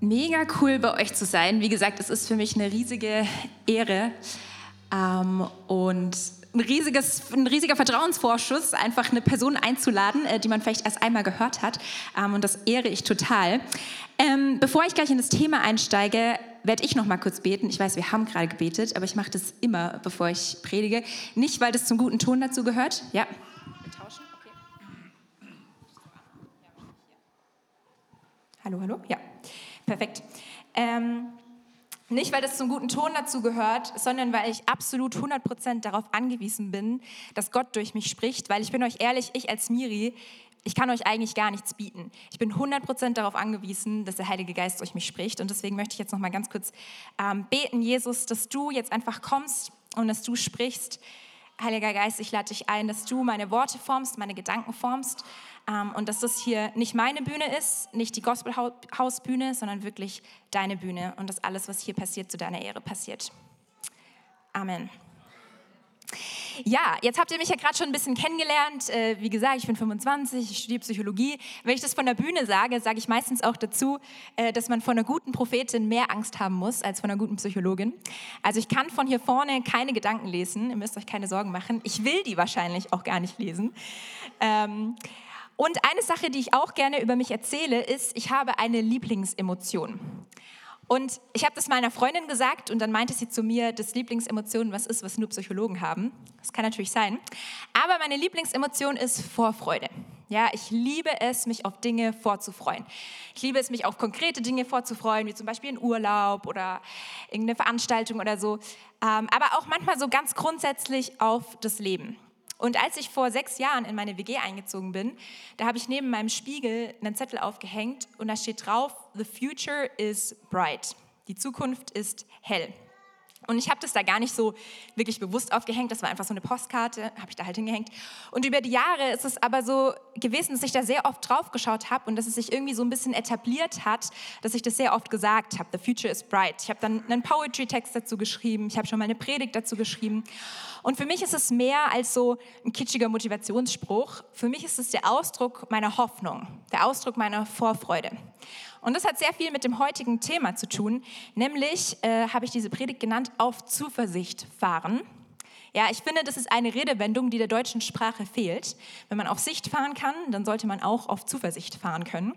Mega cool bei euch zu sein. Wie gesagt, es ist für mich eine riesige Ehre ähm, und ein, riesiges, ein riesiger Vertrauensvorschuss, einfach eine Person einzuladen, äh, die man vielleicht erst einmal gehört hat. Ähm, und das ehre ich total. Ähm, bevor ich gleich in das Thema einsteige, werde ich noch mal kurz beten. Ich weiß, wir haben gerade gebetet, aber ich mache das immer, bevor ich predige. Nicht, weil das zum guten Ton dazu gehört. Ja. Wir tauschen. Okay. Hallo, hallo. Ja. Perfekt. Ähm, nicht, weil das zum guten Ton dazu gehört, sondern weil ich absolut 100% darauf angewiesen bin, dass Gott durch mich spricht. Weil ich bin euch ehrlich, ich als Miri, ich kann euch eigentlich gar nichts bieten. Ich bin 100% darauf angewiesen, dass der Heilige Geist durch mich spricht. Und deswegen möchte ich jetzt noch mal ganz kurz ähm, beten, Jesus, dass du jetzt einfach kommst und dass du sprichst. Heiliger Geist, ich lade dich ein, dass du meine Worte formst, meine Gedanken formst ähm, und dass das hier nicht meine Bühne ist, nicht die Gospelhausbühne, sondern wirklich deine Bühne und dass alles, was hier passiert, zu deiner Ehre passiert. Amen. Ja, jetzt habt ihr mich ja gerade schon ein bisschen kennengelernt. Äh, wie gesagt, ich bin 25, ich studiere Psychologie. Wenn ich das von der Bühne sage, sage ich meistens auch dazu, äh, dass man von einer guten Prophetin mehr Angst haben muss als von einer guten Psychologin. Also ich kann von hier vorne keine Gedanken lesen. Ihr müsst euch keine Sorgen machen. Ich will die wahrscheinlich auch gar nicht lesen. Ähm, und eine Sache, die ich auch gerne über mich erzähle, ist, ich habe eine Lieblingsemotion. Und ich habe das meiner Freundin gesagt und dann meinte sie zu mir, dass Lieblingsemotion was ist, was nur Psychologen haben. Das kann natürlich sein. Aber meine Lieblingsemotion ist Vorfreude. Ja, ich liebe es, mich auf Dinge vorzufreuen. Ich liebe es, mich auf konkrete Dinge vorzufreuen, wie zum Beispiel einen Urlaub oder irgendeine Veranstaltung oder so. Ähm, aber auch manchmal so ganz grundsätzlich auf das Leben. Und als ich vor sechs Jahren in meine WG eingezogen bin, da habe ich neben meinem Spiegel einen Zettel aufgehängt und da steht drauf, The future is bright. Die Zukunft ist hell. Und ich habe das da gar nicht so wirklich bewusst aufgehängt. Das war einfach so eine Postkarte, habe ich da halt hingehängt. Und über die Jahre ist es aber so gewesen, dass ich da sehr oft drauf geschaut habe und dass es sich irgendwie so ein bisschen etabliert hat, dass ich das sehr oft gesagt habe. The future is bright. Ich habe dann einen Poetry-Text dazu geschrieben. Ich habe schon mal eine Predigt dazu geschrieben. Und für mich ist es mehr als so ein kitschiger Motivationsspruch. Für mich ist es der Ausdruck meiner Hoffnung, der Ausdruck meiner Vorfreude. Und das hat sehr viel mit dem heutigen Thema zu tun, nämlich äh, habe ich diese Predigt genannt, auf Zuversicht fahren. Ja, ich finde, das ist eine Redewendung, die der deutschen Sprache fehlt. Wenn man auf Sicht fahren kann, dann sollte man auch auf Zuversicht fahren können.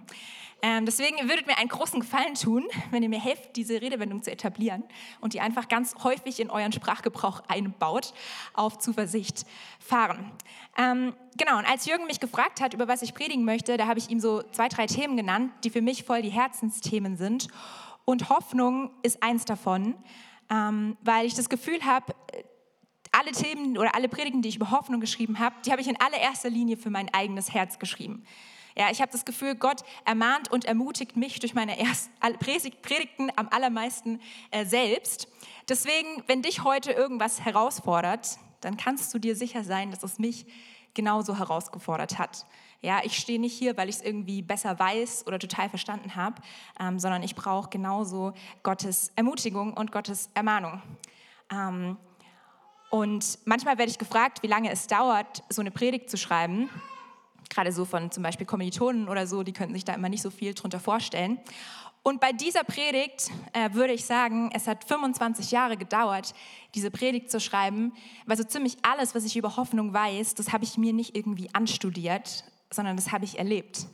Ähm, deswegen würdet mir einen großen Gefallen tun, wenn ihr mir helft, diese Redewendung zu etablieren und die einfach ganz häufig in euren Sprachgebrauch einbaut, auf Zuversicht fahren. Ähm, genau, und als Jürgen mich gefragt hat, über was ich predigen möchte, da habe ich ihm so zwei, drei Themen genannt, die für mich voll die Herzensthemen sind. Und Hoffnung ist eins davon, ähm, weil ich das Gefühl habe, alle Themen oder alle Predigten, die ich über Hoffnung geschrieben habe, die habe ich in allererster Linie für mein eigenes Herz geschrieben. Ja, ich habe das Gefühl, Gott ermahnt und ermutigt mich durch meine ersten Predigten am allermeisten äh, selbst. Deswegen, wenn dich heute irgendwas herausfordert, dann kannst du dir sicher sein, dass es mich genauso herausgefordert hat. Ja, ich stehe nicht hier, weil ich es irgendwie besser weiß oder total verstanden habe, ähm, sondern ich brauche genauso Gottes Ermutigung und Gottes Ermahnung. Ähm, und manchmal werde ich gefragt, wie lange es dauert, so eine Predigt zu schreiben gerade so von zum Beispiel Kommilitonen oder so, die könnten sich da immer nicht so viel drunter vorstellen. Und bei dieser Predigt äh, würde ich sagen, es hat 25 Jahre gedauert, diese Predigt zu schreiben, weil so ziemlich alles, was ich über Hoffnung weiß, das habe ich mir nicht irgendwie anstudiert, sondern das habe ich erlebt.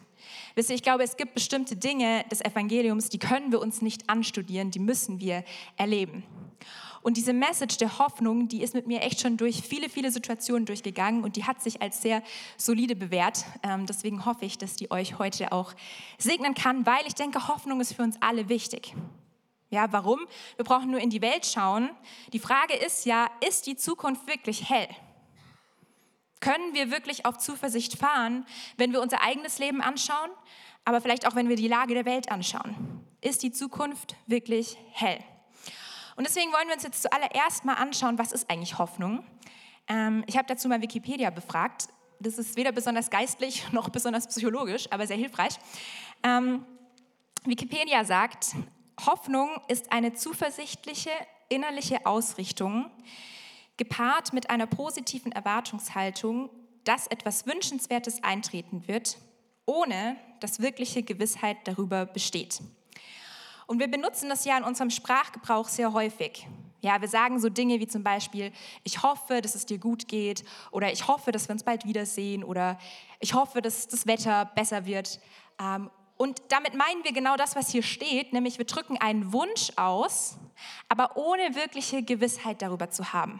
Wisst ihr, ich glaube, es gibt bestimmte Dinge des Evangeliums, die können wir uns nicht anstudieren, die müssen wir erleben. Und diese Message der Hoffnung, die ist mit mir echt schon durch viele, viele Situationen durchgegangen und die hat sich als sehr solide bewährt. Ähm, deswegen hoffe ich, dass die euch heute auch segnen kann, weil ich denke, Hoffnung ist für uns alle wichtig. Ja, warum? Wir brauchen nur in die Welt schauen. Die Frage ist ja, ist die Zukunft wirklich hell? Können wir wirklich auf Zuversicht fahren, wenn wir unser eigenes Leben anschauen, aber vielleicht auch wenn wir die Lage der Welt anschauen? Ist die Zukunft wirklich hell? Und deswegen wollen wir uns jetzt zuallererst mal anschauen, was ist eigentlich Hoffnung? Ähm, ich habe dazu mal Wikipedia befragt. Das ist weder besonders geistlich noch besonders psychologisch, aber sehr hilfreich. Ähm, Wikipedia sagt, Hoffnung ist eine zuversichtliche innerliche Ausrichtung, gepaart mit einer positiven Erwartungshaltung, dass etwas Wünschenswertes eintreten wird, ohne dass wirkliche Gewissheit darüber besteht. Und wir benutzen das ja in unserem Sprachgebrauch sehr häufig. Ja, wir sagen so Dinge wie zum Beispiel, ich hoffe, dass es dir gut geht oder ich hoffe, dass wir uns bald wiedersehen oder ich hoffe, dass das Wetter besser wird. Ähm, und damit meinen wir genau das, was hier steht, nämlich wir drücken einen Wunsch aus, aber ohne wirkliche Gewissheit darüber zu haben.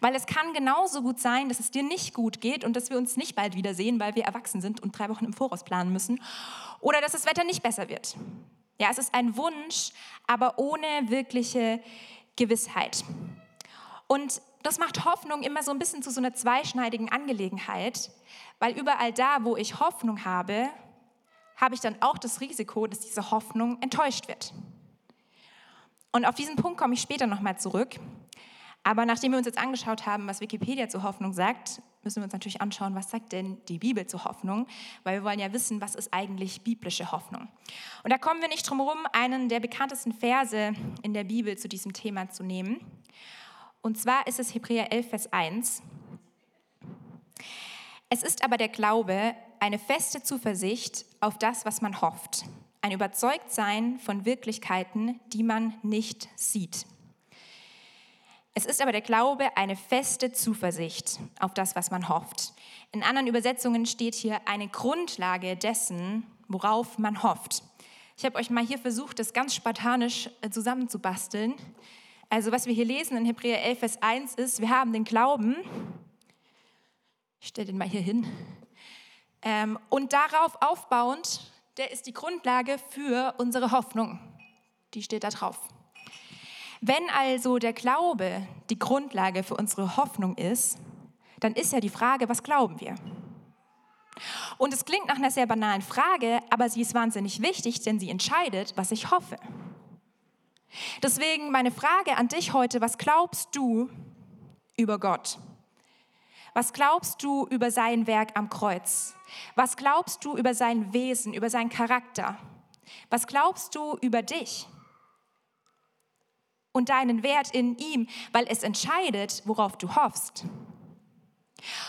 Weil es kann genauso gut sein, dass es dir nicht gut geht und dass wir uns nicht bald wiedersehen, weil wir erwachsen sind und drei Wochen im Voraus planen müssen. Oder dass das Wetter nicht besser wird. Ja, es ist ein Wunsch, aber ohne wirkliche Gewissheit. Und das macht Hoffnung immer so ein bisschen zu so einer zweischneidigen Angelegenheit, weil überall da, wo ich Hoffnung habe, habe ich dann auch das Risiko, dass diese Hoffnung enttäuscht wird. Und auf diesen Punkt komme ich später nochmal zurück. Aber nachdem wir uns jetzt angeschaut haben, was Wikipedia zur Hoffnung sagt, müssen wir uns natürlich anschauen, was sagt denn die Bibel zur Hoffnung, weil wir wollen ja wissen, was ist eigentlich biblische Hoffnung. Und da kommen wir nicht drum herum, einen der bekanntesten Verse in der Bibel zu diesem Thema zu nehmen. Und zwar ist es Hebräer 11, Vers 1. Es ist aber der Glaube eine feste Zuversicht auf das, was man hofft, ein Überzeugtsein von Wirklichkeiten, die man nicht sieht. Es ist aber der Glaube eine feste Zuversicht auf das, was man hofft. In anderen Übersetzungen steht hier eine Grundlage dessen, worauf man hofft. Ich habe euch mal hier versucht, das ganz spartanisch äh, zusammenzubasteln. Also was wir hier lesen in Hebräer 11, Vers 1 ist, wir haben den Glauben, ich stelle den mal hier hin, ähm, und darauf aufbauend, der ist die Grundlage für unsere Hoffnung. Die steht da drauf. Wenn also der Glaube die Grundlage für unsere Hoffnung ist, dann ist ja die Frage, was glauben wir? Und es klingt nach einer sehr banalen Frage, aber sie ist wahnsinnig wichtig, denn sie entscheidet, was ich hoffe. Deswegen meine Frage an dich heute, was glaubst du über Gott? Was glaubst du über sein Werk am Kreuz? Was glaubst du über sein Wesen, über seinen Charakter? Was glaubst du über dich und deinen Wert in ihm, weil es entscheidet, worauf du hoffst?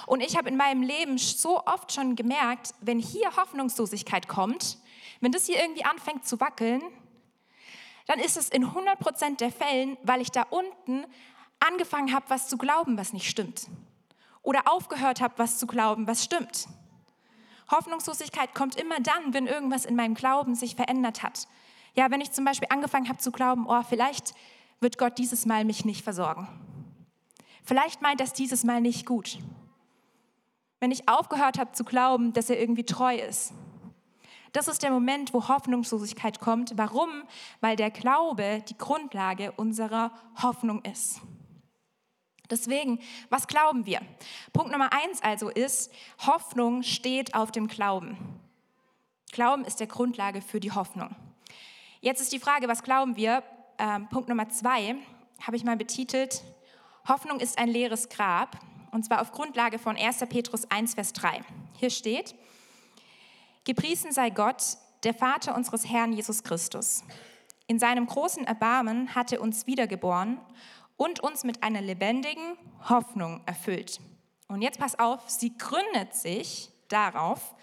Und ich habe in meinem Leben so oft schon gemerkt, wenn hier Hoffnungslosigkeit kommt, wenn das hier irgendwie anfängt zu wackeln, dann ist es in 100% der Fällen, weil ich da unten angefangen habe, was zu glauben, was nicht stimmt oder aufgehört habe, was zu glauben, was stimmt. Hoffnungslosigkeit kommt immer dann, wenn irgendwas in meinem Glauben sich verändert hat. Ja, wenn ich zum Beispiel angefangen habe zu glauben, oh, vielleicht wird Gott dieses Mal mich nicht versorgen. Vielleicht meint er es dieses Mal nicht gut. Wenn ich aufgehört habe zu glauben, dass er irgendwie treu ist. Das ist der Moment, wo Hoffnungslosigkeit kommt. Warum? Weil der Glaube die Grundlage unserer Hoffnung ist. Deswegen, was glauben wir? Punkt Nummer eins also ist, Hoffnung steht auf dem Glauben. Glauben ist der Grundlage für die Hoffnung. Jetzt ist die Frage, was glauben wir? Ähm, Punkt Nummer zwei habe ich mal betitelt, Hoffnung ist ein leeres Grab, und zwar auf Grundlage von 1. Petrus 1, Vers 3. Hier steht, Gepriesen sei Gott, der Vater unseres Herrn Jesus Christus. In seinem großen Erbarmen hat er uns wiedergeboren und uns mit einer lebendigen Hoffnung erfüllt. Und jetzt pass auf, sie gründet sich darauf,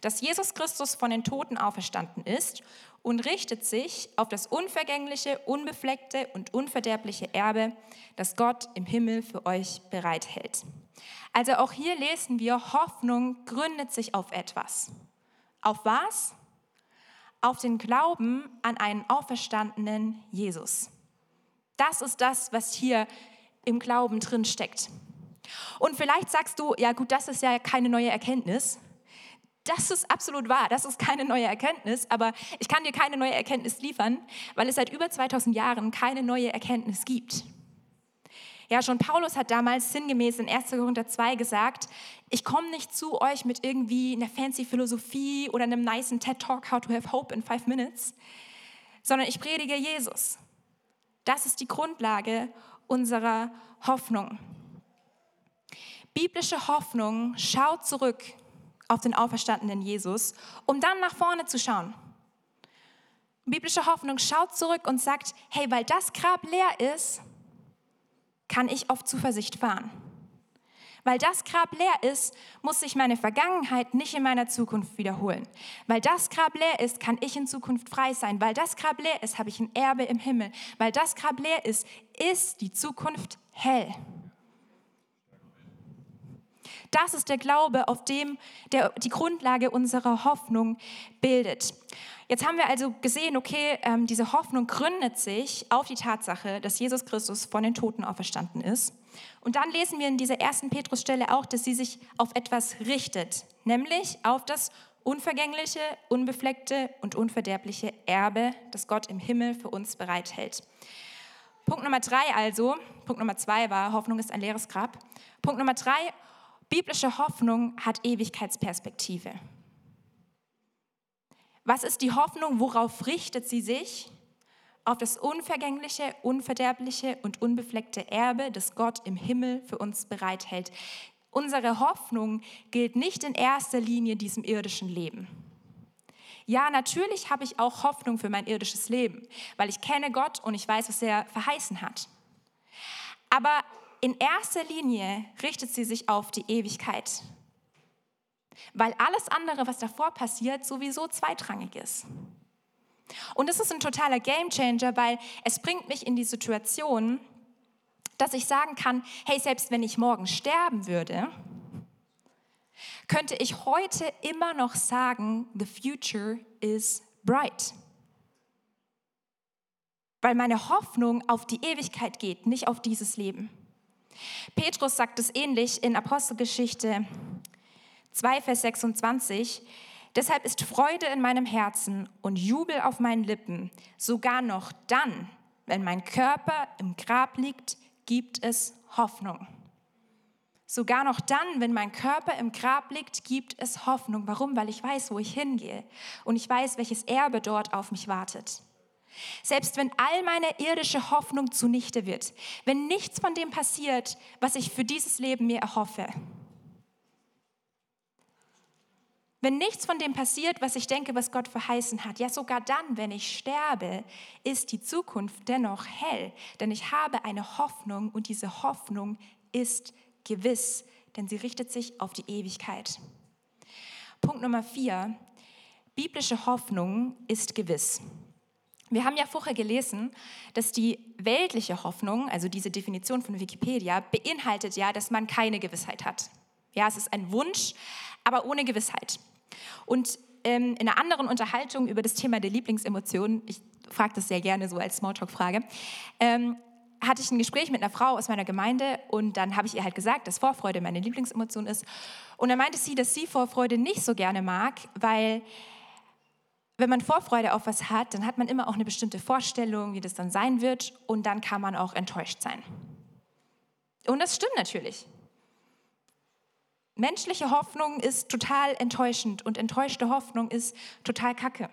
dass Jesus Christus von den Toten auferstanden ist und richtet sich auf das unvergängliche, unbefleckte und unverderbliche Erbe, das Gott im Himmel für euch bereithält. Also auch hier lesen wir, Hoffnung gründet sich auf etwas. Auf was? Auf den Glauben an einen auferstandenen Jesus. Das ist das, was hier im Glauben drin steckt. Und vielleicht sagst du, ja gut, das ist ja keine neue Erkenntnis. Das ist absolut wahr, das ist keine neue Erkenntnis, aber ich kann dir keine neue Erkenntnis liefern, weil es seit über 2000 Jahren keine neue Erkenntnis gibt. Ja, schon Paulus hat damals sinngemäß in 1. Korinther 2 gesagt, ich komme nicht zu euch mit irgendwie einer fancy Philosophie oder einem nice TED Talk, how to have hope in five minutes, sondern ich predige Jesus. Das ist die Grundlage unserer Hoffnung. Biblische Hoffnung schaut zurück auf den auferstandenen Jesus, um dann nach vorne zu schauen. Biblische Hoffnung schaut zurück und sagt, hey, weil das Grab leer ist, kann ich auf Zuversicht fahren. Weil das Grab leer ist, muss sich meine Vergangenheit nicht in meiner Zukunft wiederholen. Weil das Grab leer ist, kann ich in Zukunft frei sein. Weil das Grab leer ist, habe ich ein Erbe im Himmel. Weil das Grab leer ist, ist die Zukunft hell. Das ist der Glaube, auf dem der, die Grundlage unserer Hoffnung bildet. Jetzt haben wir also gesehen, okay, ähm, diese Hoffnung gründet sich auf die Tatsache, dass Jesus Christus von den Toten auferstanden ist. Und dann lesen wir in dieser ersten Petrusstelle auch, dass sie sich auf etwas richtet, nämlich auf das unvergängliche, unbefleckte und unverderbliche Erbe, das Gott im Himmel für uns bereithält. Punkt Nummer drei also, Punkt Nummer zwei war, Hoffnung ist ein leeres Grab. Punkt Nummer drei, biblische Hoffnung hat Ewigkeitsperspektive. Was ist die Hoffnung? Worauf richtet sie sich? Auf das unvergängliche, unverderbliche und unbefleckte Erbe, das Gott im Himmel für uns bereithält. Unsere Hoffnung gilt nicht in erster Linie diesem irdischen Leben. Ja, natürlich habe ich auch Hoffnung für mein irdisches Leben, weil ich kenne Gott und ich weiß, was er verheißen hat. Aber in erster Linie richtet sie sich auf die Ewigkeit weil alles andere, was davor passiert, sowieso zweitrangig ist. Und das ist ein totaler Gamechanger, weil es bringt mich in die Situation, dass ich sagen kann, hey, selbst wenn ich morgen sterben würde, könnte ich heute immer noch sagen, the future is bright. Weil meine Hoffnung auf die Ewigkeit geht, nicht auf dieses Leben. Petrus sagt es ähnlich in Apostelgeschichte 2, Vers 26. Deshalb ist Freude in meinem Herzen und Jubel auf meinen Lippen. Sogar noch dann, wenn mein Körper im Grab liegt, gibt es Hoffnung. Sogar noch dann, wenn mein Körper im Grab liegt, gibt es Hoffnung. Warum? Weil ich weiß, wo ich hingehe und ich weiß, welches Erbe dort auf mich wartet. Selbst wenn all meine irdische Hoffnung zunichte wird, wenn nichts von dem passiert, was ich für dieses Leben mir erhoffe, wenn nichts von dem passiert, was ich denke, was Gott verheißen hat, ja sogar dann, wenn ich sterbe, ist die Zukunft dennoch hell, denn ich habe eine Hoffnung und diese Hoffnung ist gewiss, denn sie richtet sich auf die Ewigkeit. Punkt Nummer vier, biblische Hoffnung ist gewiss. Wir haben ja vorher gelesen, dass die weltliche Hoffnung, also diese Definition von Wikipedia, beinhaltet ja, dass man keine Gewissheit hat. Ja, es ist ein Wunsch, aber ohne Gewissheit. Und ähm, in einer anderen Unterhaltung über das Thema der Lieblingsemotionen, ich frage das sehr gerne so als Smalltalk-Frage, ähm, hatte ich ein Gespräch mit einer Frau aus meiner Gemeinde und dann habe ich ihr halt gesagt, dass Vorfreude meine Lieblingsemotion ist. Und dann meinte sie, dass sie Vorfreude nicht so gerne mag, weil wenn man Vorfreude auf was hat, dann hat man immer auch eine bestimmte Vorstellung, wie das dann sein wird und dann kann man auch enttäuscht sein. Und das stimmt natürlich. Menschliche Hoffnung ist total enttäuschend und enttäuschte Hoffnung ist total kacke.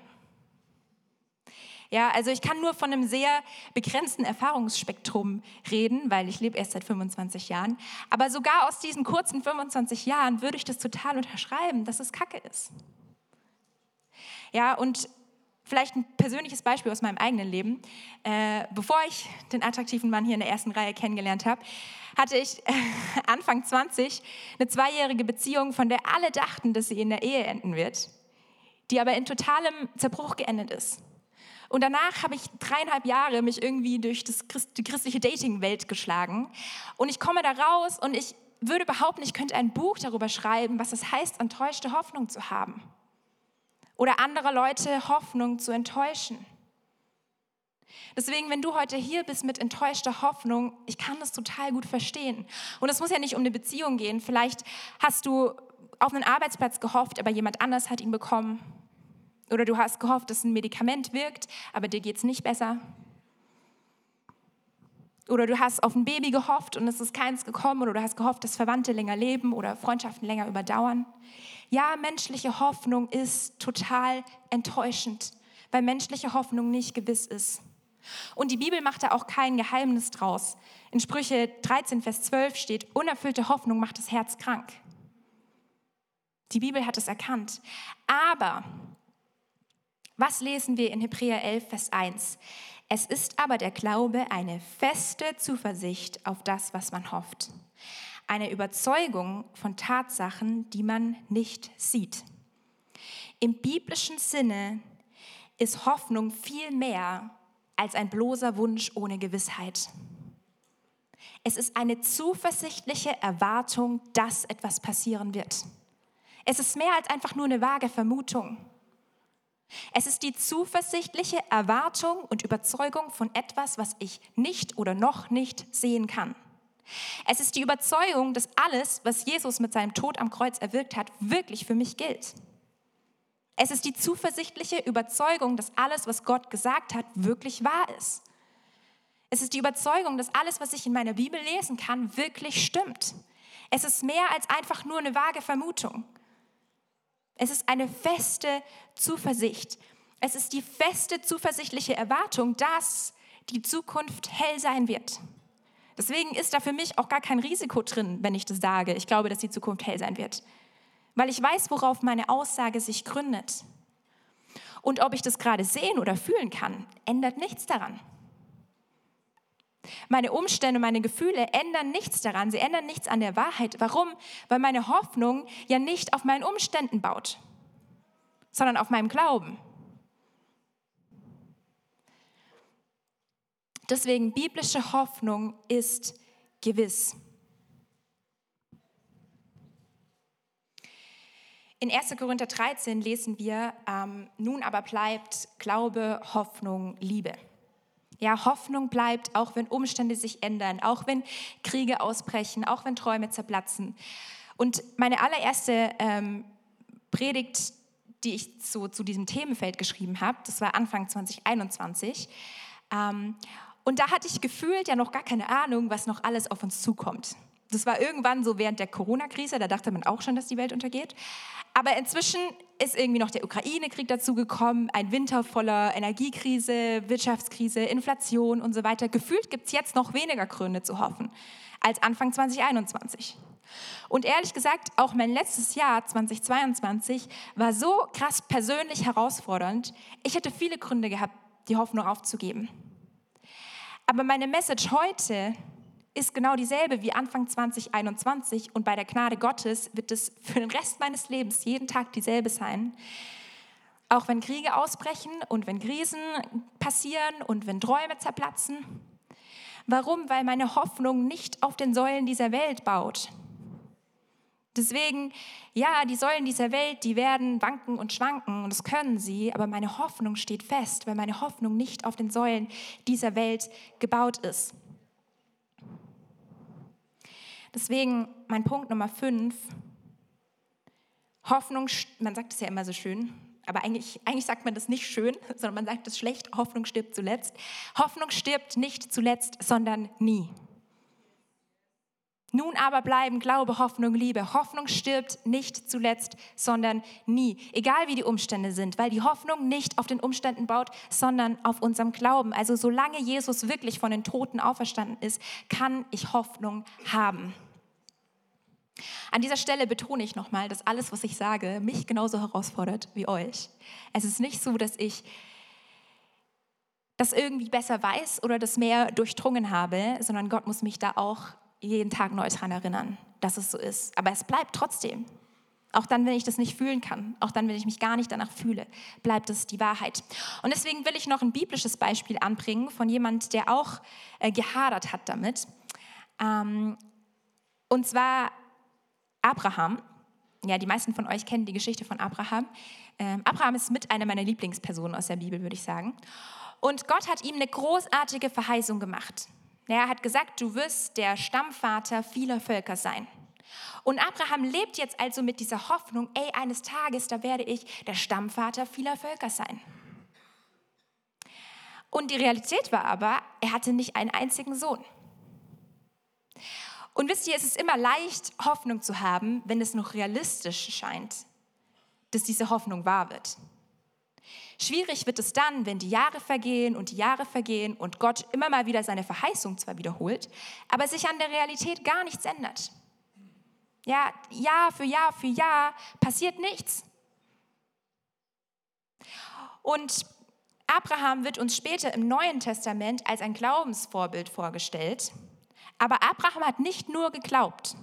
Ja, also ich kann nur von einem sehr begrenzten Erfahrungsspektrum reden, weil ich lebe erst seit 25 Jahren. Aber sogar aus diesen kurzen 25 Jahren würde ich das total unterschreiben, dass es kacke ist. Ja, und Vielleicht ein persönliches Beispiel aus meinem eigenen Leben. Äh, bevor ich den attraktiven Mann hier in der ersten Reihe kennengelernt habe, hatte ich äh, Anfang 20 eine zweijährige Beziehung, von der alle dachten, dass sie in der Ehe enden wird, die aber in totalem Zerbruch geendet ist. Und danach habe ich dreieinhalb Jahre mich irgendwie durch Christ, die christliche Dating-Welt geschlagen. Und ich komme da raus und ich würde behaupten, ich könnte ein Buch darüber schreiben, was es heißt, enttäuschte Hoffnung zu haben oder andere Leute Hoffnung zu enttäuschen. Deswegen, wenn du heute hier bist mit enttäuschter Hoffnung, ich kann das total gut verstehen. Und es muss ja nicht um eine Beziehung gehen. Vielleicht hast du auf einen Arbeitsplatz gehofft, aber jemand anders hat ihn bekommen. Oder du hast gehofft, dass ein Medikament wirkt, aber dir geht es nicht besser. Oder du hast auf ein Baby gehofft und es ist keins gekommen. Oder du hast gehofft, dass Verwandte länger leben oder Freundschaften länger überdauern. Ja, menschliche Hoffnung ist total enttäuschend, weil menschliche Hoffnung nicht gewiss ist. Und die Bibel macht da auch kein Geheimnis draus. In Sprüche 13, Vers 12 steht, unerfüllte Hoffnung macht das Herz krank. Die Bibel hat es erkannt. Aber was lesen wir in Hebräer 11, Vers 1? Es ist aber der Glaube eine feste Zuversicht auf das, was man hofft. Eine Überzeugung von Tatsachen, die man nicht sieht. Im biblischen Sinne ist Hoffnung viel mehr als ein bloßer Wunsch ohne Gewissheit. Es ist eine zuversichtliche Erwartung, dass etwas passieren wird. Es ist mehr als einfach nur eine vage Vermutung. Es ist die zuversichtliche Erwartung und Überzeugung von etwas, was ich nicht oder noch nicht sehen kann. Es ist die Überzeugung, dass alles, was Jesus mit seinem Tod am Kreuz erwirkt hat, wirklich für mich gilt. Es ist die zuversichtliche Überzeugung, dass alles, was Gott gesagt hat, wirklich wahr ist. Es ist die Überzeugung, dass alles, was ich in meiner Bibel lesen kann, wirklich stimmt. Es ist mehr als einfach nur eine vage Vermutung. Es ist eine feste Zuversicht. Es ist die feste zuversichtliche Erwartung, dass die Zukunft hell sein wird. Deswegen ist da für mich auch gar kein Risiko drin, wenn ich das sage. Ich glaube, dass die Zukunft hell sein wird. Weil ich weiß, worauf meine Aussage sich gründet. Und ob ich das gerade sehen oder fühlen kann, ändert nichts daran. Meine Umstände, meine Gefühle ändern nichts daran. Sie ändern nichts an der Wahrheit. Warum? Weil meine Hoffnung ja nicht auf meinen Umständen baut, sondern auf meinem Glauben. Deswegen biblische Hoffnung ist gewiss. In 1. Korinther 13 lesen wir, ähm, nun aber bleibt Glaube, Hoffnung, Liebe. Ja, Hoffnung bleibt, auch wenn Umstände sich ändern, auch wenn Kriege ausbrechen, auch wenn Träume zerplatzen. Und meine allererste ähm, Predigt, die ich so, zu diesem Themenfeld geschrieben habe, das war Anfang 2021. Ähm, und da hatte ich gefühlt ja noch gar keine Ahnung, was noch alles auf uns zukommt. Das war irgendwann so während der Corona-Krise, da dachte man auch schon, dass die Welt untergeht. Aber inzwischen ist irgendwie noch der Ukraine-Krieg dazugekommen, ein Winter voller Energiekrise, Wirtschaftskrise, Inflation und so weiter. Gefühlt gibt es jetzt noch weniger Gründe zu hoffen als Anfang 2021. Und ehrlich gesagt, auch mein letztes Jahr 2022 war so krass persönlich herausfordernd. Ich hätte viele Gründe gehabt, die Hoffnung aufzugeben. Aber meine Message heute ist genau dieselbe wie Anfang 2021 und bei der Gnade Gottes wird es für den Rest meines Lebens jeden Tag dieselbe sein. Auch wenn Kriege ausbrechen und wenn Krisen passieren und wenn Träume zerplatzen. Warum? Weil meine Hoffnung nicht auf den Säulen dieser Welt baut. Deswegen, ja, die Säulen dieser Welt, die werden wanken und schwanken und das können sie, aber meine Hoffnung steht fest, weil meine Hoffnung nicht auf den Säulen dieser Welt gebaut ist. Deswegen mein Punkt Nummer fünf. Hoffnung, man sagt es ja immer so schön, aber eigentlich, eigentlich sagt man das nicht schön, sondern man sagt es schlecht, Hoffnung stirbt zuletzt. Hoffnung stirbt nicht zuletzt, sondern nie. Nun aber bleiben Glaube, Hoffnung, Liebe. Hoffnung stirbt nicht zuletzt, sondern nie. Egal wie die Umstände sind, weil die Hoffnung nicht auf den Umständen baut, sondern auf unserem Glauben. Also solange Jesus wirklich von den Toten auferstanden ist, kann ich Hoffnung haben. An dieser Stelle betone ich nochmal, dass alles, was ich sage, mich genauso herausfordert wie euch. Es ist nicht so, dass ich das irgendwie besser weiß oder das mehr durchdrungen habe, sondern Gott muss mich da auch jeden Tag neu daran erinnern, dass es so ist. Aber es bleibt trotzdem. Auch dann, wenn ich das nicht fühlen kann, auch dann, wenn ich mich gar nicht danach fühle, bleibt es die Wahrheit. Und deswegen will ich noch ein biblisches Beispiel anbringen von jemand, der auch äh, gehadert hat damit. Ähm, und zwar Abraham. Ja, die meisten von euch kennen die Geschichte von Abraham. Ähm, Abraham ist mit einer meiner Lieblingspersonen aus der Bibel, würde ich sagen. Und Gott hat ihm eine großartige Verheißung gemacht. Er hat gesagt, du wirst der Stammvater vieler Völker sein. Und Abraham lebt jetzt also mit dieser Hoffnung, ey, eines Tages, da werde ich der Stammvater vieler Völker sein. Und die Realität war aber, er hatte nicht einen einzigen Sohn. Und wisst ihr, es ist immer leicht, Hoffnung zu haben, wenn es noch realistisch scheint, dass diese Hoffnung wahr wird. Schwierig wird es dann, wenn die Jahre vergehen und die Jahre vergehen und Gott immer mal wieder seine Verheißung zwar wiederholt, aber sich an der Realität gar nichts ändert. Ja, Jahr für Jahr für Jahr passiert nichts. Und Abraham wird uns später im Neuen Testament als ein Glaubensvorbild vorgestellt. Aber Abraham hat nicht nur geglaubt.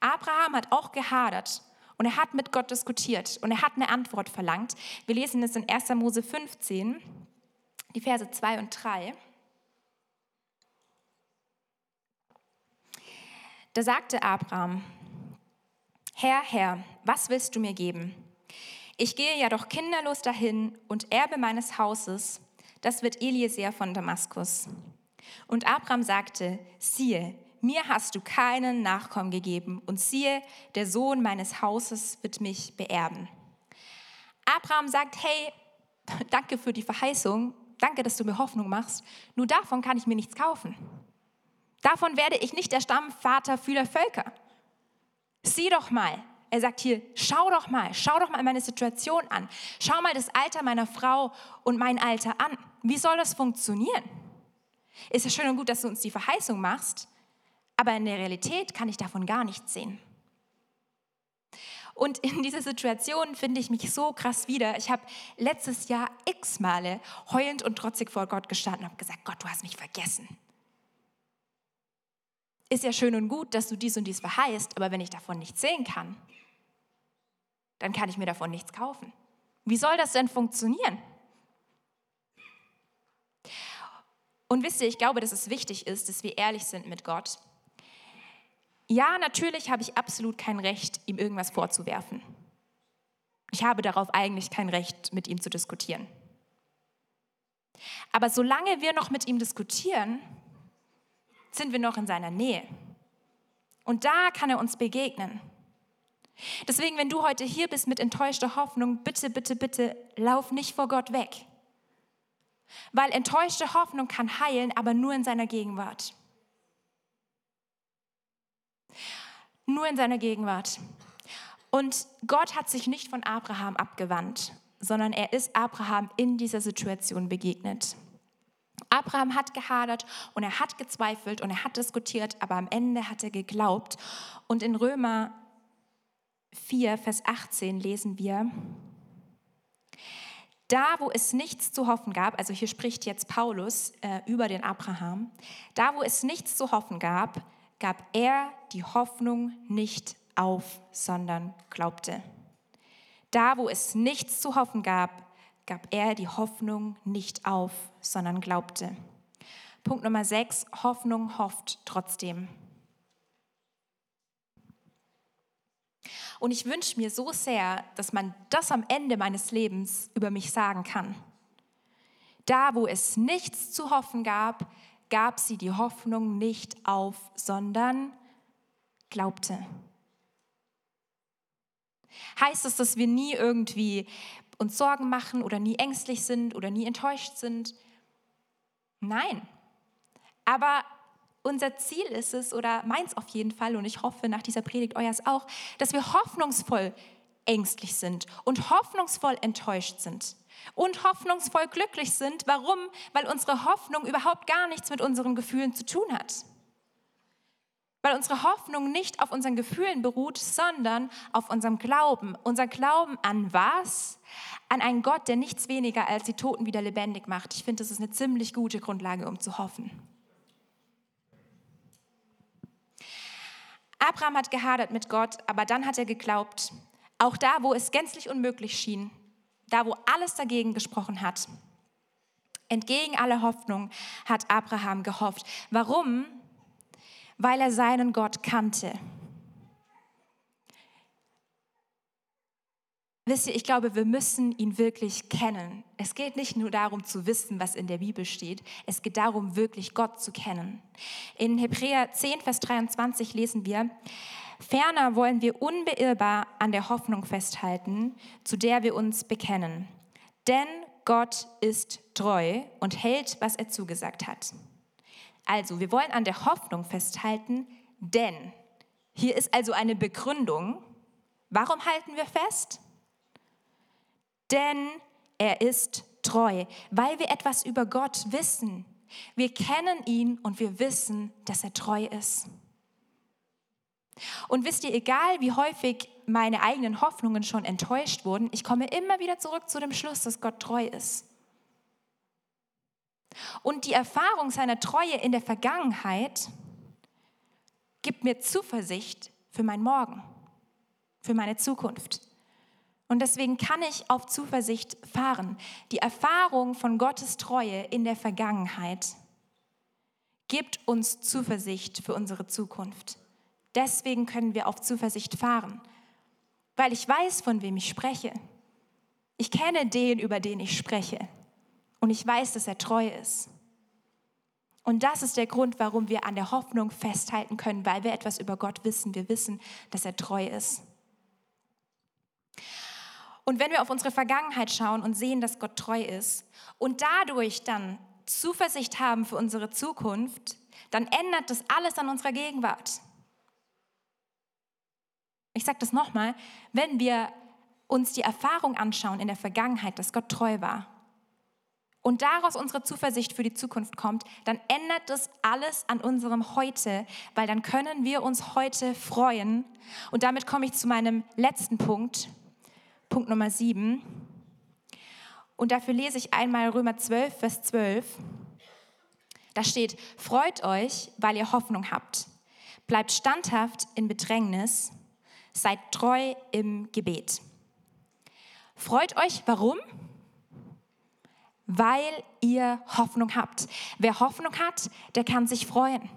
Abraham hat auch gehadert und er hat mit Gott diskutiert und er hat eine Antwort verlangt. Wir lesen es in 1. Mose 15, die Verse 2 und 3. Da sagte Abraham, Herr, Herr, was willst du mir geben? Ich gehe ja doch kinderlos dahin und Erbe meines Hauses, das wird Eliezer von Damaskus. Und Abraham sagte, siehe, mir hast du keinen Nachkommen gegeben und siehe, der Sohn meines Hauses wird mich beerben. Abraham sagt, hey, danke für die Verheißung, danke, dass du mir Hoffnung machst, nur davon kann ich mir nichts kaufen. Davon werde ich nicht der Stammvater vieler Völker. Sieh doch mal, er sagt hier, schau doch mal, schau doch mal meine Situation an. Schau mal das Alter meiner Frau und mein Alter an. Wie soll das funktionieren? Ist ja schön und gut, dass du uns die Verheißung machst, aber in der Realität kann ich davon gar nichts sehen. Und in dieser Situation finde ich mich so krass wieder. Ich habe letztes Jahr x Male heulend und trotzig vor Gott gestanden und habe gesagt, Gott, du hast mich vergessen. Ist ja schön und gut, dass du dies und dies verheißt, aber wenn ich davon nichts sehen kann, dann kann ich mir davon nichts kaufen. Wie soll das denn funktionieren? Und wisst ihr, ich glaube, dass es wichtig ist, dass wir ehrlich sind mit Gott. Ja, natürlich habe ich absolut kein Recht, ihm irgendwas vorzuwerfen. Ich habe darauf eigentlich kein Recht, mit ihm zu diskutieren. Aber solange wir noch mit ihm diskutieren, sind wir noch in seiner Nähe. Und da kann er uns begegnen. Deswegen, wenn du heute hier bist mit enttäuschter Hoffnung, bitte, bitte, bitte, lauf nicht vor Gott weg. Weil enttäuschte Hoffnung kann heilen, aber nur in seiner Gegenwart. Nur in seiner Gegenwart. Und Gott hat sich nicht von Abraham abgewandt, sondern er ist Abraham in dieser Situation begegnet. Abraham hat gehadert und er hat gezweifelt und er hat diskutiert, aber am Ende hat er geglaubt. Und in Römer 4, Vers 18 lesen wir, da, wo es nichts zu hoffen gab, also hier spricht jetzt Paulus äh, über den Abraham, da, wo es nichts zu hoffen gab, gab er die Hoffnung nicht auf, sondern glaubte. Da, wo es nichts zu hoffen gab, gab er die Hoffnung nicht auf, sondern glaubte. Punkt Nummer 6, Hoffnung hofft trotzdem. Und ich wünsche mir so sehr, dass man das am Ende meines Lebens über mich sagen kann. Da, wo es nichts zu hoffen gab, gab sie die Hoffnung nicht auf, sondern glaubte. Heißt es, dass wir nie irgendwie uns Sorgen machen oder nie ängstlich sind oder nie enttäuscht sind? Nein. Aber unser Ziel ist es, oder meins auf jeden Fall, und ich hoffe nach dieser Predigt euers auch, dass wir hoffnungsvoll ängstlich sind und hoffnungsvoll enttäuscht sind und hoffnungsvoll glücklich sind. Warum? Weil unsere Hoffnung überhaupt gar nichts mit unseren Gefühlen zu tun hat. Weil unsere Hoffnung nicht auf unseren Gefühlen beruht, sondern auf unserem Glauben. Unser Glauben an was? An einen Gott, der nichts weniger als die Toten wieder lebendig macht. Ich finde, das ist eine ziemlich gute Grundlage, um zu hoffen. Abraham hat gehadert mit Gott, aber dann hat er geglaubt, auch da, wo es gänzlich unmöglich schien, da, wo alles dagegen gesprochen hat. Entgegen aller Hoffnung hat Abraham gehofft. Warum? Weil er seinen Gott kannte. Wisst ihr, ich glaube, wir müssen ihn wirklich kennen. Es geht nicht nur darum zu wissen, was in der Bibel steht, es geht darum, wirklich Gott zu kennen. In Hebräer 10, Vers 23 lesen wir, Ferner wollen wir unbeirrbar an der Hoffnung festhalten, zu der wir uns bekennen. Denn Gott ist treu und hält, was er zugesagt hat. Also, wir wollen an der Hoffnung festhalten, denn hier ist also eine Begründung. Warum halten wir fest? denn er ist treu, weil wir etwas über Gott wissen. Wir kennen ihn und wir wissen, dass er treu ist. Und wisst ihr, egal wie häufig meine eigenen Hoffnungen schon enttäuscht wurden, ich komme immer wieder zurück zu dem Schluss, dass Gott treu ist. Und die Erfahrung seiner Treue in der Vergangenheit gibt mir Zuversicht für mein Morgen, für meine Zukunft. Und deswegen kann ich auf Zuversicht fahren. Die Erfahrung von Gottes Treue in der Vergangenheit gibt uns Zuversicht für unsere Zukunft. Deswegen können wir auf Zuversicht fahren, weil ich weiß, von wem ich spreche. Ich kenne den, über den ich spreche. Und ich weiß, dass er treu ist. Und das ist der Grund, warum wir an der Hoffnung festhalten können, weil wir etwas über Gott wissen. Wir wissen, dass er treu ist. Und wenn wir auf unsere Vergangenheit schauen und sehen, dass Gott treu ist und dadurch dann Zuversicht haben für unsere Zukunft, dann ändert das alles an unserer Gegenwart. Ich sage das nochmal, wenn wir uns die Erfahrung anschauen in der Vergangenheit, dass Gott treu war und daraus unsere Zuversicht für die Zukunft kommt, dann ändert das alles an unserem Heute, weil dann können wir uns heute freuen. Und damit komme ich zu meinem letzten Punkt. Punkt Nummer 7. Und dafür lese ich einmal Römer 12, Vers 12. Da steht, freut euch, weil ihr Hoffnung habt. Bleibt standhaft in Bedrängnis. Seid treu im Gebet. Freut euch, warum? Weil ihr Hoffnung habt. Wer Hoffnung hat, der kann sich freuen.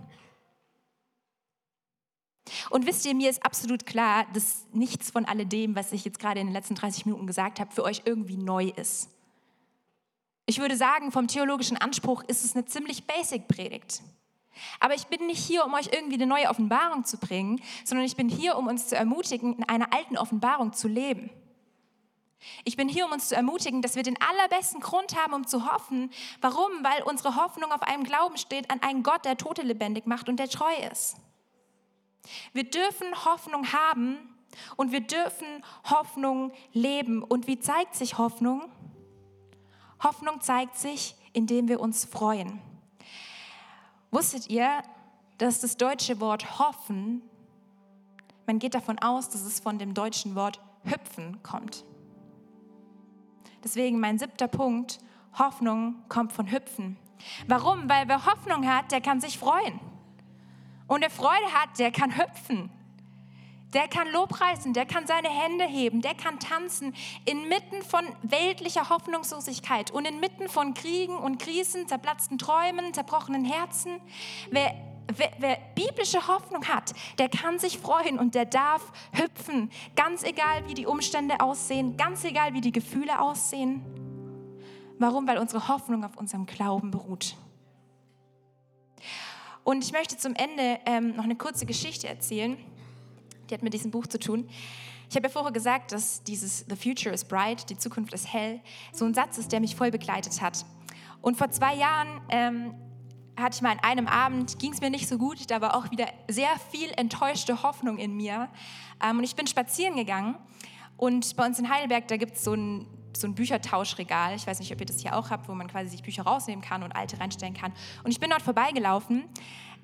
Und wisst ihr, mir ist absolut klar, dass nichts von alledem, was ich jetzt gerade in den letzten 30 Minuten gesagt habe, für euch irgendwie neu ist. Ich würde sagen, vom theologischen Anspruch ist es eine ziemlich basic Predigt. Aber ich bin nicht hier, um euch irgendwie eine neue Offenbarung zu bringen, sondern ich bin hier, um uns zu ermutigen, in einer alten Offenbarung zu leben. Ich bin hier, um uns zu ermutigen, dass wir den allerbesten Grund haben, um zu hoffen. Warum? Weil unsere Hoffnung auf einem Glauben steht an einen Gott, der Tote lebendig macht und der treu ist. Wir dürfen Hoffnung haben und wir dürfen Hoffnung leben. Und wie zeigt sich Hoffnung? Hoffnung zeigt sich, indem wir uns freuen. Wusstet ihr, dass das deutsche Wort hoffen, man geht davon aus, dass es von dem deutschen Wort hüpfen kommt. Deswegen mein siebter Punkt, Hoffnung kommt von hüpfen. Warum? Weil wer Hoffnung hat, der kann sich freuen. Und wer Freude hat, der kann hüpfen. Der kann Lobpreisen, der kann seine Hände heben, der kann tanzen inmitten von weltlicher Hoffnungslosigkeit und inmitten von Kriegen und Krisen, zerplatzten Träumen, zerbrochenen Herzen. Wer, wer, wer biblische Hoffnung hat, der kann sich freuen und der darf hüpfen, ganz egal wie die Umstände aussehen, ganz egal wie die Gefühle aussehen. Warum? Weil unsere Hoffnung auf unserem Glauben beruht. Und ich möchte zum Ende ähm, noch eine kurze Geschichte erzählen. Die hat mit diesem Buch zu tun. Ich habe ja vorher gesagt, dass dieses The Future is Bright, die Zukunft ist hell, so ein Satz ist, der mich voll begleitet hat. Und vor zwei Jahren ähm, hatte ich mal an einem Abend, ging es mir nicht so gut, da war auch wieder sehr viel enttäuschte Hoffnung in mir. Ähm, und ich bin spazieren gegangen und bei uns in Heidelberg, da gibt es so ein so ein Büchertauschregal. Ich weiß nicht, ob ihr das hier auch habt, wo man quasi sich Bücher rausnehmen kann und alte reinstellen kann. Und ich bin dort vorbeigelaufen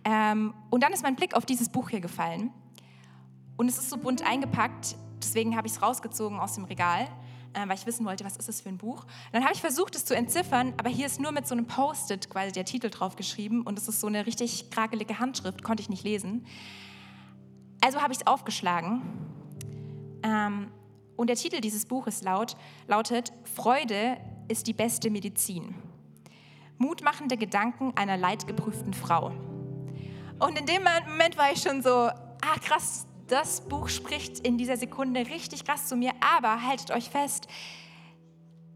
ähm, und dann ist mein Blick auf dieses Buch hier gefallen. Und es ist so bunt eingepackt, deswegen habe ich es rausgezogen aus dem Regal, äh, weil ich wissen wollte, was ist das für ein Buch. Und dann habe ich versucht, es zu entziffern, aber hier ist nur mit so einem Post-it quasi der Titel drauf geschrieben und es ist so eine richtig krakelige Handschrift, konnte ich nicht lesen. Also habe ich es aufgeschlagen. Ähm, und der Titel dieses Buches laut, lautet Freude ist die beste Medizin. Mutmachende Gedanken einer leidgeprüften Frau. Und in dem Moment war ich schon so, ah krass, das Buch spricht in dieser Sekunde richtig krass zu mir, aber haltet euch fest,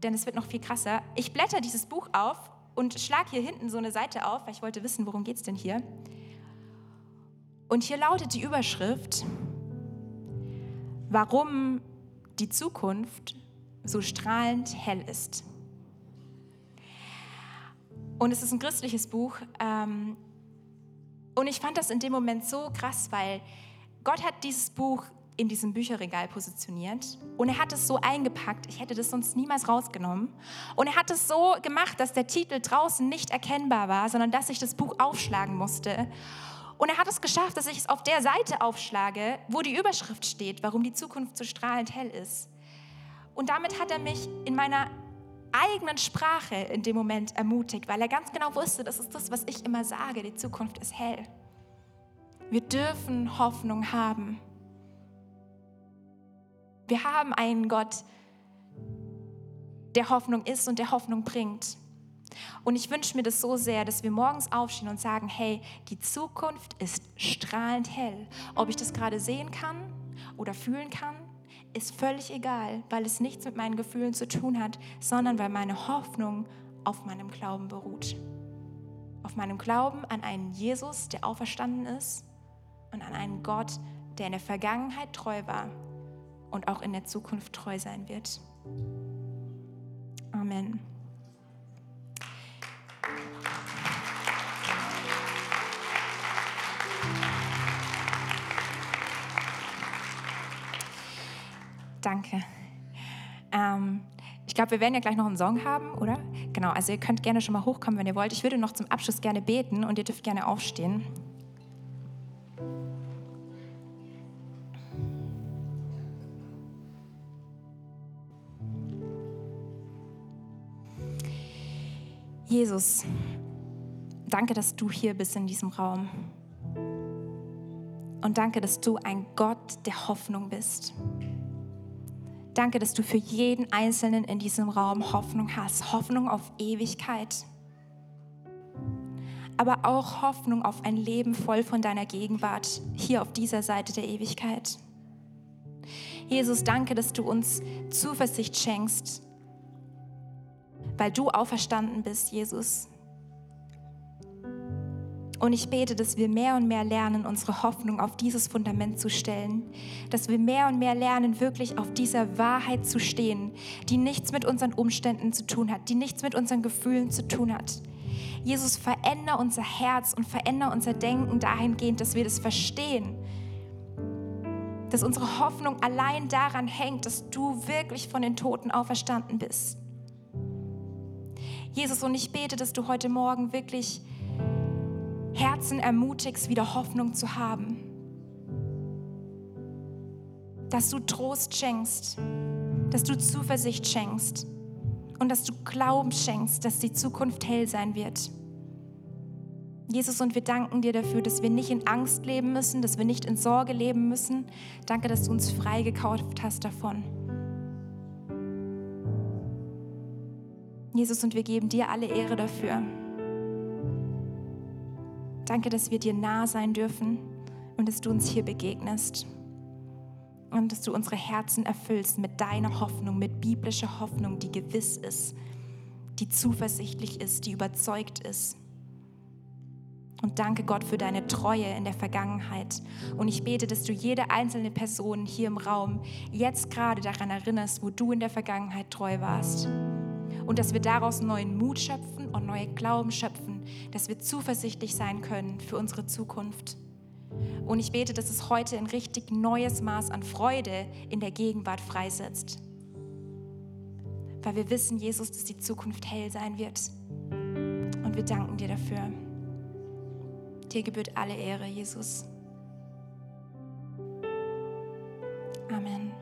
denn es wird noch viel krasser. Ich blätter dieses Buch auf und schlage hier hinten so eine Seite auf, weil ich wollte wissen, worum es denn hier. Und hier lautet die Überschrift, warum die Zukunft so strahlend hell ist. Und es ist ein christliches Buch. Ähm, und ich fand das in dem Moment so krass, weil Gott hat dieses Buch in diesem Bücherregal positioniert und er hat es so eingepackt, ich hätte das sonst niemals rausgenommen. Und er hat es so gemacht, dass der Titel draußen nicht erkennbar war, sondern dass ich das Buch aufschlagen musste. Und er hat es geschafft, dass ich es auf der Seite aufschlage, wo die Überschrift steht, warum die Zukunft so strahlend hell ist. Und damit hat er mich in meiner eigenen Sprache in dem Moment ermutigt, weil er ganz genau wusste, das ist das, was ich immer sage, die Zukunft ist hell. Wir dürfen Hoffnung haben. Wir haben einen Gott, der Hoffnung ist und der Hoffnung bringt. Und ich wünsche mir das so sehr, dass wir morgens aufstehen und sagen, hey, die Zukunft ist strahlend hell. Ob ich das gerade sehen kann oder fühlen kann, ist völlig egal, weil es nichts mit meinen Gefühlen zu tun hat, sondern weil meine Hoffnung auf meinem Glauben beruht. Auf meinem Glauben an einen Jesus, der auferstanden ist und an einen Gott, der in der Vergangenheit treu war und auch in der Zukunft treu sein wird. Amen. Danke. Ähm, ich glaube, wir werden ja gleich noch einen Song haben, oder? Genau, also ihr könnt gerne schon mal hochkommen, wenn ihr wollt. Ich würde noch zum Abschluss gerne beten und ihr dürft gerne aufstehen. Jesus, danke, dass du hier bist in diesem Raum. Und danke, dass du ein Gott der Hoffnung bist. Danke, dass du für jeden Einzelnen in diesem Raum Hoffnung hast. Hoffnung auf Ewigkeit. Aber auch Hoffnung auf ein Leben voll von deiner Gegenwart hier auf dieser Seite der Ewigkeit. Jesus, danke, dass du uns Zuversicht schenkst, weil du auferstanden bist, Jesus. Und ich bete, dass wir mehr und mehr lernen, unsere Hoffnung auf dieses Fundament zu stellen. Dass wir mehr und mehr lernen, wirklich auf dieser Wahrheit zu stehen, die nichts mit unseren Umständen zu tun hat, die nichts mit unseren Gefühlen zu tun hat. Jesus, veränder unser Herz und veränder unser Denken dahingehend, dass wir das verstehen. Dass unsere Hoffnung allein daran hängt, dass du wirklich von den Toten auferstanden bist. Jesus, und ich bete, dass du heute Morgen wirklich Herzen ermutigst, wieder Hoffnung zu haben. Dass du Trost schenkst, dass du Zuversicht schenkst und dass du Glauben schenkst, dass die Zukunft hell sein wird. Jesus, und wir danken dir dafür, dass wir nicht in Angst leben müssen, dass wir nicht in Sorge leben müssen. Danke, dass du uns freigekauft hast davon. Jesus, und wir geben dir alle Ehre dafür. Danke, dass wir dir nah sein dürfen und dass du uns hier begegnest. Und dass du unsere Herzen erfüllst mit deiner Hoffnung, mit biblischer Hoffnung, die gewiss ist, die zuversichtlich ist, die überzeugt ist. Und danke Gott für deine Treue in der Vergangenheit. Und ich bete, dass du jede einzelne Person hier im Raum jetzt gerade daran erinnerst, wo du in der Vergangenheit treu warst. Und dass wir daraus neuen Mut schöpfen und neue Glauben schöpfen dass wir zuversichtlich sein können für unsere Zukunft. Und ich bete, dass es heute ein richtig neues Maß an Freude in der Gegenwart freisetzt. Weil wir wissen, Jesus, dass die Zukunft hell sein wird. Und wir danken dir dafür. Dir gebührt alle Ehre, Jesus. Amen.